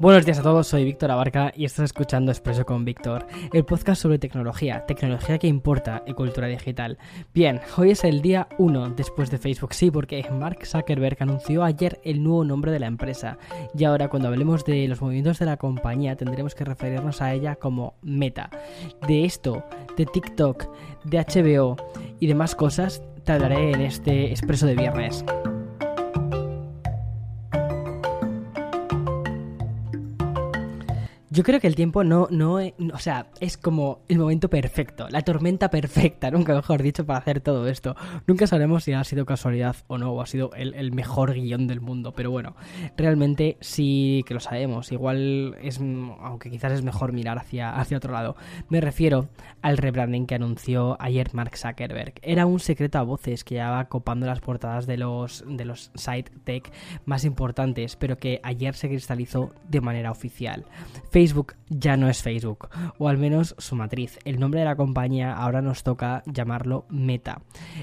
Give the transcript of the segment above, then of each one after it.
Buenos días a todos, soy Víctor Abarca y estás escuchando Expreso con Víctor, el podcast sobre tecnología, tecnología que importa y cultura digital. Bien, hoy es el día 1 después de Facebook, sí, porque Mark Zuckerberg anunció ayer el nuevo nombre de la empresa y ahora cuando hablemos de los movimientos de la compañía tendremos que referirnos a ella como Meta. De esto, de TikTok, de HBO y demás cosas te hablaré en este Expreso de viernes. Yo creo que el tiempo no, no, o sea, es como el momento perfecto, la tormenta perfecta, nunca mejor dicho, para hacer todo esto. Nunca sabremos si ha sido casualidad o no, o ha sido el, mejor guion del mundo, pero bueno, realmente sí que lo sabemos. Igual es, aunque quizás es mejor mirar hacia, hacia otro lado. Me refiero al rebranding que anunció ayer Mark Zuckerberg. Era un secreto a voces que ya va copando las portadas de los, de los site tech más importantes, pero que ayer se cristalizó de manera oficial. Ya no es Facebook, o al menos su matriz. El nombre de la compañía ahora nos toca llamarlo Meta.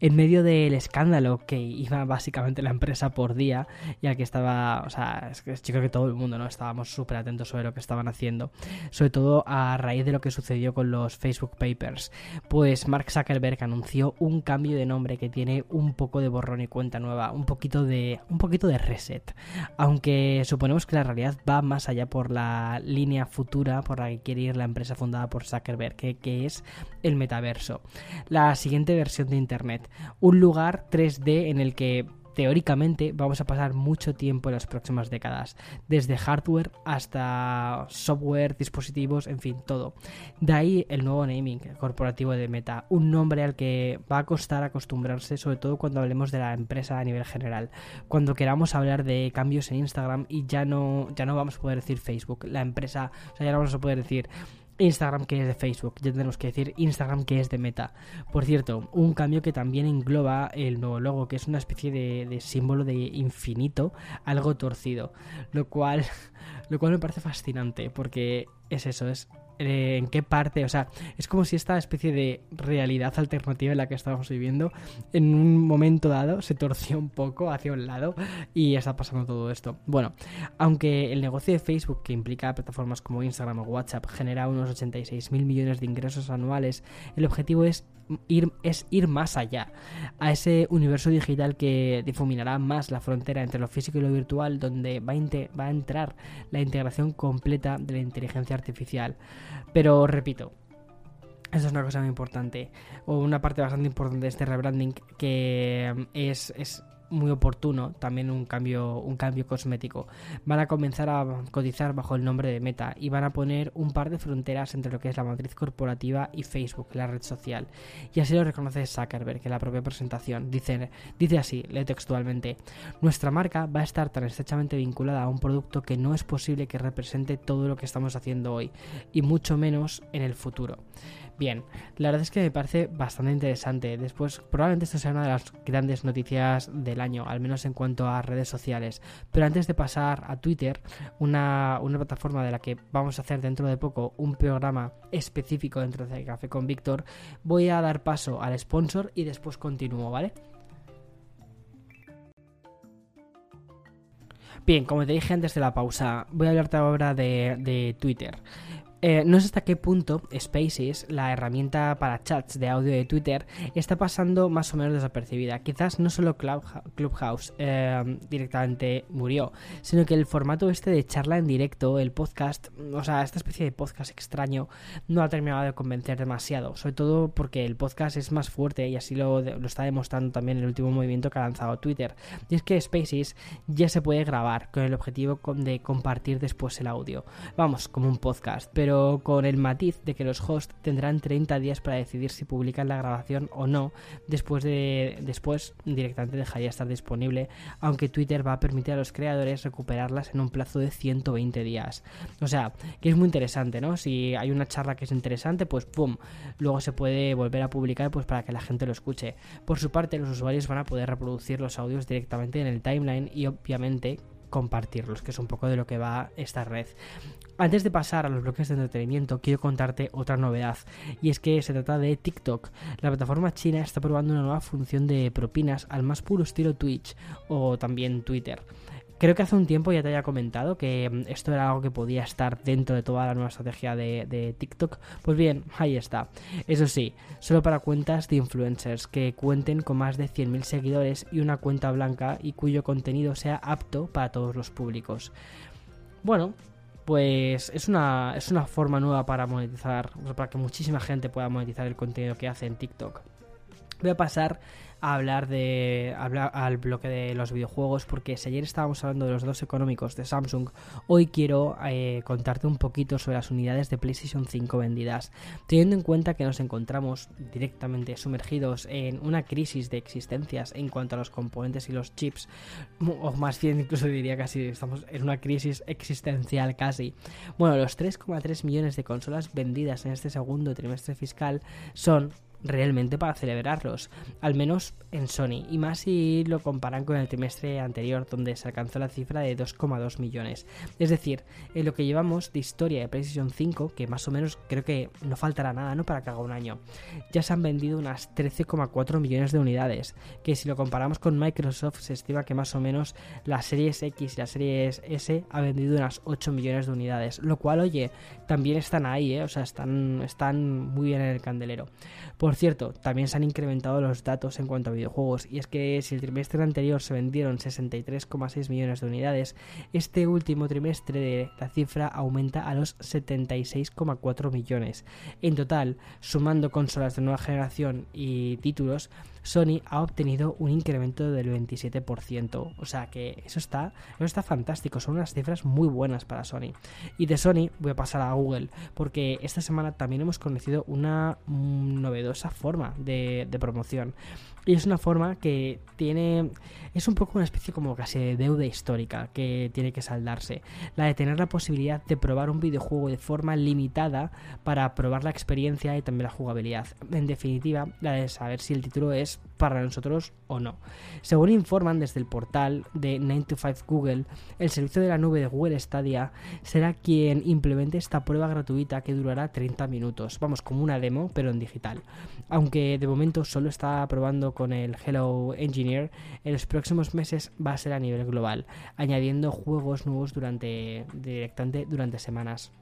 En medio del escándalo que iba básicamente la empresa por día, ya que estaba, o sea, es que yo creo que todo el mundo no estábamos súper atentos sobre lo que estaban haciendo, sobre todo a raíz de lo que sucedió con los Facebook Papers, pues Mark Zuckerberg anunció un cambio de nombre que tiene un poco de borrón y cuenta nueva, un poquito de un poquito de reset, aunque suponemos que la realidad va más allá por la línea futura por la que quiere ir la empresa fundada por Zuckerberg, que, que es el metaverso. La siguiente versión de Internet. Un lugar 3D en el que teóricamente vamos a pasar mucho tiempo en las próximas décadas, desde hardware hasta software, dispositivos, en fin, todo. De ahí el nuevo naming corporativo de Meta, un nombre al que va a costar acostumbrarse, sobre todo cuando hablemos de la empresa a nivel general. Cuando queramos hablar de cambios en Instagram y ya no, ya no vamos a poder decir Facebook, la empresa, o sea, ya no vamos a poder decir Instagram que es de Facebook, ya tenemos que decir Instagram que es de Meta. Por cierto, un cambio que también engloba el nuevo logo, que es una especie de, símbolo de infinito, algo torcido, lo cual, lo cual me parece fascinante, porque es eso, es eh, en qué parte, o sea, es como si esta especie de realidad alternativa en la que estábamos viviendo en un momento dado se torció un poco hacia un lado y está pasando todo esto. Bueno, aunque el negocio de Facebook, que implica plataformas como Instagram o WhatsApp, genera unos 86 mil millones de ingresos anuales, el objetivo es ir, es ir más allá, a ese universo digital que difuminará más la frontera entre lo físico y lo virtual, donde va a, va a entrar la integración completa de la inteligencia artificial. Pero repito, eso es una cosa muy importante, o una parte bastante importante de este rebranding que es, es muy oportuno, también un cambio, un cambio cosmético. Van a comenzar a cotizar bajo el nombre de Meta y van a poner un par de fronteras entre lo que es la matriz corporativa y Facebook, la red social. Y así lo reconoce Zuckerberg en la propia presentación. Dice, dice así, lee textualmente, nuestra marca va a estar tan estrechamente vinculada a un producto que no es posible que represente todo lo que estamos haciendo hoy, y mucho menos en el futuro. Bien, la verdad es que me parece bastante interesante. Después, probablemente esta sea una de las grandes noticias año, al menos en cuanto a redes sociales. Pero antes de pasar a Twitter, una, plataforma de la que vamos a hacer dentro de poco un programa específico dentro de Café con Víctor, voy a dar paso al sponsor y después continúo, ¿vale? Bien, como te dije antes de la pausa, voy a hablarte ahora de, de Twitter. Eh, no sé hasta qué punto Spaces, la herramienta para chats de audio de Twitter, está pasando más o menos desapercibida. Quizás no solo Clubhouse eh, directamente murió, sino que el formato este de charla en directo, el podcast, o sea, esta especie de podcast extraño, no ha terminado de convencer demasiado. Sobre todo porque el podcast es más fuerte y así lo, lo está demostrando también el último movimiento que ha lanzado Twitter. Y es que Spaces ya se puede grabar con el objetivo de compartir después el audio. Vamos, como un podcast, pero pero con el matiz de que los hosts tendrán 30 días para decidir si publican la grabación o no, después, de, después directamente dejaría estar disponible, aunque Twitter va a permitir a los creadores recuperarlas en un plazo de 120 días. O sea, que es muy interesante, ¿no? Si hay una charla que es interesante, pues ¡pum! Luego se puede volver a publicar pues para que la gente lo escuche. Por su parte, los usuarios van a poder reproducir los audios directamente en el timeline y obviamente compartirlos, que es un poco de lo que va esta red. Antes de pasar a los bloques de entretenimiento, quiero contarte otra novedad, y es que se trata de TikTok. La plataforma china está probando una nueva función de propinas al más puro estilo Twitch o también Twitter. Creo que hace un tiempo ya te había comentado que mm, esto era algo que podía estar dentro de toda la nueva estrategia de, TikTok. Pues bien, ahí está. Eso sí, solo para cuentas de influencers que cuenten con más de 100.000 seguidores y una cuenta blanca y cuyo contenido sea apto para todos los públicos. Bueno, pues es una, es una forma nueva para monetizar, para que muchísima gente pueda monetizar el contenido que hace en TikTok. Voy a pasar a hablar de hablar al bloque de los videojuegos porque si ayer estábamos hablando de los dos económicos de Samsung hoy quiero eh, contarte un poquito sobre las unidades de PlayStation 5 vendidas. Teniendo en cuenta que nos encontramos directamente sumergidos en una crisis de existencias en cuanto a los componentes y los chips o más bien incluso diría casi estamos en una crisis existencial casi. Bueno los 3,3 millones de consolas vendidas en este segundo trimestre fiscal son realmente para celebrarlos, al menos en Sony, y más si lo comparan con el trimestre anterior donde se alcanzó la cifra de 2,2 millones. Es decir, en lo que llevamos de historia de PlayStation 5, que más o menos creo que no faltará nada ¿no? para que haga un año, ya se han vendido unas 13,4 millones de unidades, que si lo comparamos con Microsoft se estima que más o menos la Series X y la Series S ha vendido unas 8 millones de unidades, lo cual, oye, también están ahí, ¿eh? o sea, están, están muy bien en el candelero. Por cierto, también se han incrementado los datos en cuanto a videojuegos, y es que si el trimestre anterior se vendieron 63,6 millones de unidades, este último trimestre la cifra aumenta a los 76,4 millones. En total, sumando consolas de nueva generación y títulos, Sony ha obtenido un incremento del 27%. O sea que eso está, eso está fantástico. Son unas cifras muy buenas para Sony. Y de Sony voy a pasar a Google, porque esta semana también hemos conocido una mm, novedosa forma de, de promoción. Y es una forma que tiene. Es un poco una especie como casi de deuda histórica que tiene que saldarse. La de tener la posibilidad de probar un videojuego de forma limitada para probar la experiencia y también la jugabilidad. En definitiva, la de saber si el título es para nosotros o no. Según informan desde el portal de 9to5 Google, el servicio de la nube de Google Stadia será quien implemente esta prueba gratuita que durará 30 minutos. Vamos, como una demo, pero en digital. Aunque de momento solo está probando con el Hello Engineer, en los próximos meses va a ser a nivel global, añadiendo juegos nuevos durante, directamente durante semanas.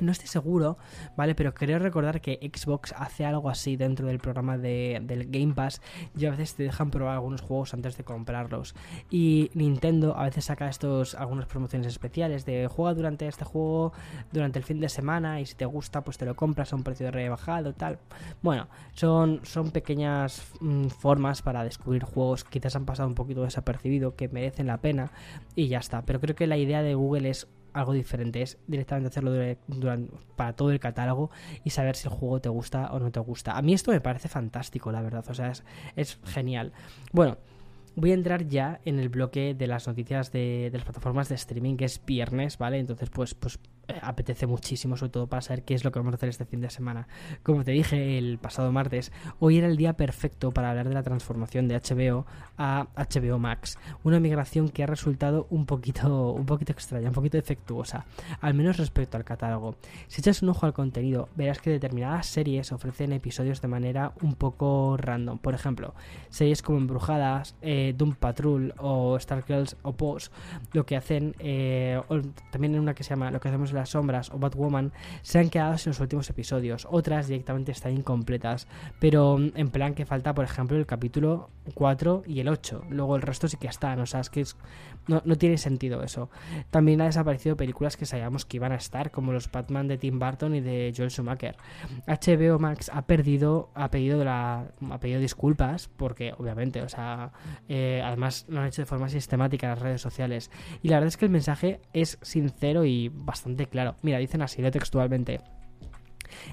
No estoy seguro, ¿vale? Pero creo recordar que Xbox hace algo así dentro del programa de, del Game Pass a veces te dejan probar algunos juegos antes de comprarlos. Y Nintendo a veces saca estos algunas promociones especiales de juega durante este juego durante el fin de semana y si te gusta pues te lo compras a un precio rebajado tal. Bueno, son, son pequeñas mm, formas para descubrir juegos que quizás han pasado un poquito desapercibido que merecen la pena y ya está. Pero creo que la idea de Google es algo diferente, es directamente hacerlo durante, para todo el catálogo y saber si el juego te gusta o no te gusta. A mí esto me parece fantástico, la verdad, o sea, es, es genial. Bueno, voy a entrar ya en el bloque de las noticias de, de, las plataformas de streaming, que es viernes, ¿vale? Entonces, pues, pues apetece muchísimo, sobre todo para saber qué es lo que vamos a hacer este fin de semana. Como te dije el pasado martes, hoy era el día perfecto para hablar de la transformación de HBO a HBO Max, una migración que ha resultado un poquito, un poquito extraña, un poquito defectuosa, al menos respecto al catálogo. Si echas un ojo al contenido, verás que determinadas series ofrecen episodios de manera un poco random. Por ejemplo, series como Embrujadas, eh, Doom Patrol o Stargirls o Pose, lo que hacen, eh, también en una que se llama Lo que hacemos las sombras o Batwoman se han quedado sin los últimos episodios. Otras directamente están incompletas. Pero mm, en plan que falta, por ejemplo, el capítulo 4 y el 8. Luego el resto sí que están. O sea, es que no, tiene sentido eso. También ha desaparecido películas que sabíamos que iban a estar, como los Batman de Tim Burton y de Joel Schumacher. HBO Max ha perdido, ha pedido, la, ha pedido disculpas, porque obviamente, o sea, eh, además lo han hecho de forma sistemática en las redes sociales. Y la verdad es que el mensaje es sincero y bastante claro. Mira, dicen así, de textualmente.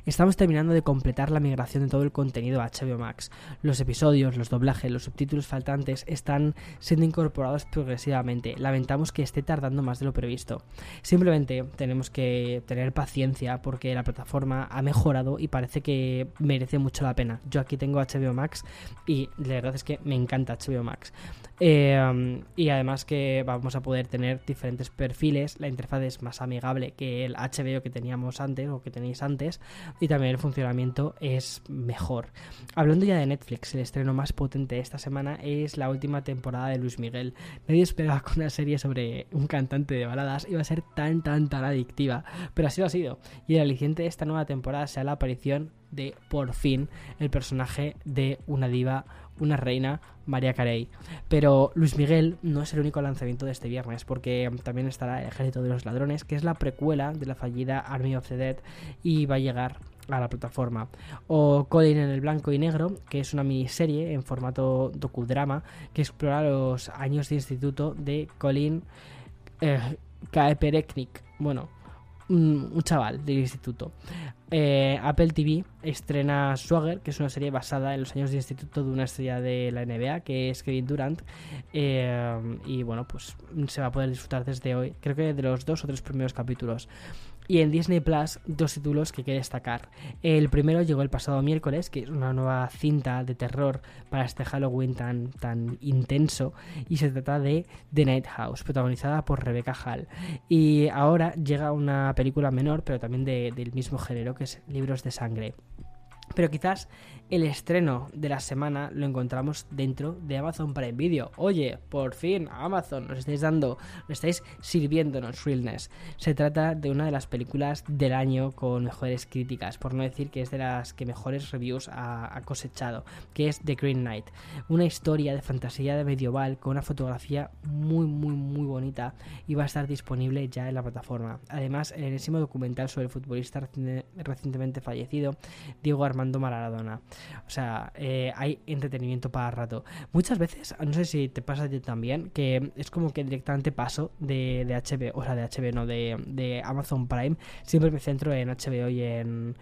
Estamos terminando de completar la migración de todo el contenido a HBO Max. Los episodios, los doblajes, los subtítulos faltantes están siendo incorporados progresivamente. Lamentamos que esté tardando más de lo previsto. Simplemente tenemos que tener paciencia porque la plataforma ha mejorado y parece que merece mucho la pena. Yo aquí tengo HBO Max y la verdad es que me encanta HBO Max. Eh, y además que vamos a poder tener diferentes perfiles, la interfaz es más amigable que el HBO que teníamos antes o que tenéis antes y también el funcionamiento es mejor. Hablando ya de Netflix, el estreno más potente de esta semana es la última temporada de Luis Miguel. Nadie esperaba que una serie sobre un cantante de baladas iba a ser tan tan tan adictiva, pero así lo ha sido. Y el aliciente de esta nueva temporada sea la aparición de por fin el personaje de una diva, una reina, María Carey. Pero Luis Miguel no es el único lanzamiento de este viernes, porque también estará El Ejército de los Ladrones, que es la precuela de la fallida Army of the Dead y va a llegar a la plataforma. O Colin en el blanco y negro, que es una miniserie en formato docudrama que explora los años de instituto de Colin eh, Kaepernick. Bueno, un, chaval del instituto. Eh, Apple TV estrena Swagger, que es una serie basada en los años de instituto de una estrella de la NBA, que es Kevin Durant. Eh, y bueno, pues se va a poder disfrutar desde hoy, creo que de los dos o tres primeros capítulos. Y en Disney Plus, dos títulos que quiero destacar. El primero llegó el pasado miércoles, que es una nueva cinta de terror para este Halloween tan, tan intenso. Y se trata de The Night House, protagonizada por Rebecca Hall. Y ahora llega una película menor, pero también del mismo género, Libros de Sangre. Pero quizás el estreno de la semana lo encontramos dentro de Amazon Prime Video. Oye, por fin, Amazon, nos estáis dando, nos estáis sirviéndonos Realness. Se trata de una de las películas del año con mejores críticas, por no decir que es de las que mejores reviews ha, cosechado, que es The Green Knight. Una historia de fantasía medieval con una fotografía muy, muy, muy bonita y va a estar disponible ya en la plataforma. Además, el enésimo documental sobre el futbolista recientemente fallecido, Diego Armando Maradona. O sea, eh, hay entretenimiento para rato. Muchas veces, no sé si te pasa a ti también, que es como que directamente paso de, de HBO, o sea, de HBO, no, de, de Amazon Prime. Siempre me centro en HBO y en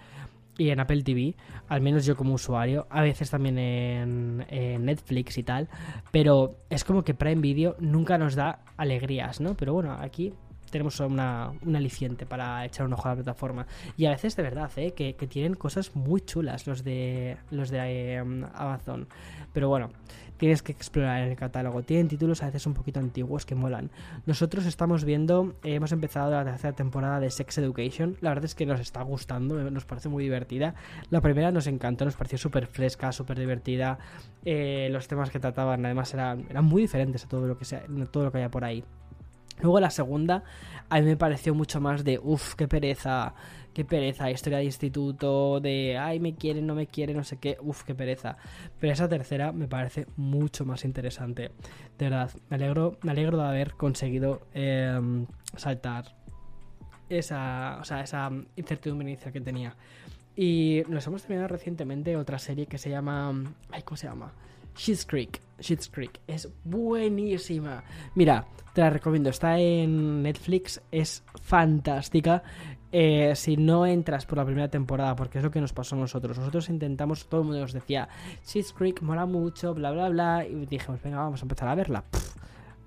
y en Apple TV, al menos yo como usuario, a veces también en, en, Netflix y tal, pero es como que Prime Video nunca nos da alegrías, ¿no? Pero bueno, aquí tenemos una, un aliciente para echar un ojo a la plataforma. Y a veces de verdad, ¿eh? que, tienen cosas muy chulas los de los de em, Amazon. Pero bueno, tienes que explorar el catálogo. Tienen títulos a veces un poquito antiguos que molan. Nosotros estamos viendo, eh, hemos empezado la tercera temporada de Sex Education. La verdad es que nos está gustando, eh, nos parece muy divertida. La primera nos encantó, nos pareció súper fresca, súper divertida. los temas que trataban además eran, eran muy diferentes a todo lo que sea, todo lo que haya por ahí. Luego la segunda, a mí me pareció mucho más de, uff, qué pereza, qué pereza, historia de instituto, de, ay, me quieren, no me quieren, no sé qué, uff, qué pereza. Pero esa tercera me parece mucho más interesante. De verdad, me alegro, me alegro de haber conseguido em, saltar esa, o sea, esa incertidumbre inicial que tenía. Y nos hemos terminado recientemente otra serie que se llama, ay, ¿cómo se llama? Sheets Creek. Sheets Creek. Es buenísima. Mira, te la recomiendo. Está en Netflix. Es fantástica. Eh, si no entras por la primera temporada, porque es lo que nos pasó a nosotros. Nosotros intentamos, todo el mundo nos decía, Sheets Creek mola mucho, bla, bla, bla. Y dijimos, venga, vamos a empezar a verla.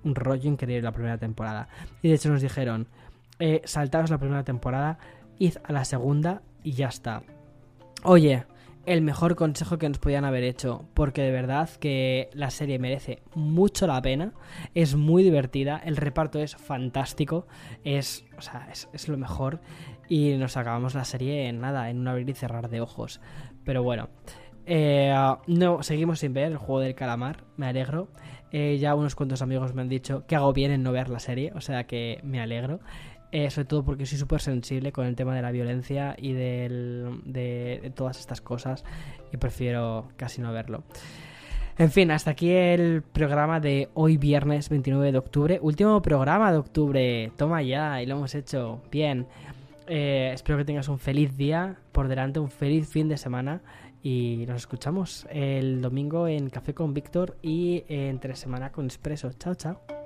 un rollo increíble la primera temporada. Y de hecho nos dijeron, eh, la primera temporada, id a la segunda y ya está. Oye, el mejor consejo que nos podían haber hecho, porque de verdad que la serie merece mucho la pena, es muy divertida, el reparto es fantástico, es, o sea, es, lo mejor y nos acabamos la serie en nada, en un abrir y cerrar de ojos. Pero bueno, eh, no, seguimos sin ver el juego del calamar, me alegro. Eh, ya unos cuantos amigos me han dicho que hago bien en no ver la serie, o sea que me alegro. Eh, sobre todo porque soy súper sensible con el tema de la violencia y de, todas estas cosas y prefiero casi no verlo. En fin, hasta aquí el programa de hoy viernes 29 de octubre. Último programa de octubre. Toma ya, y lo hemos hecho bien. Eh, espero que tengas un feliz día por delante, un feliz fin de semana. Y nos escuchamos el domingo en Café con Víctor y entre semana con Expreso. Chao, chao.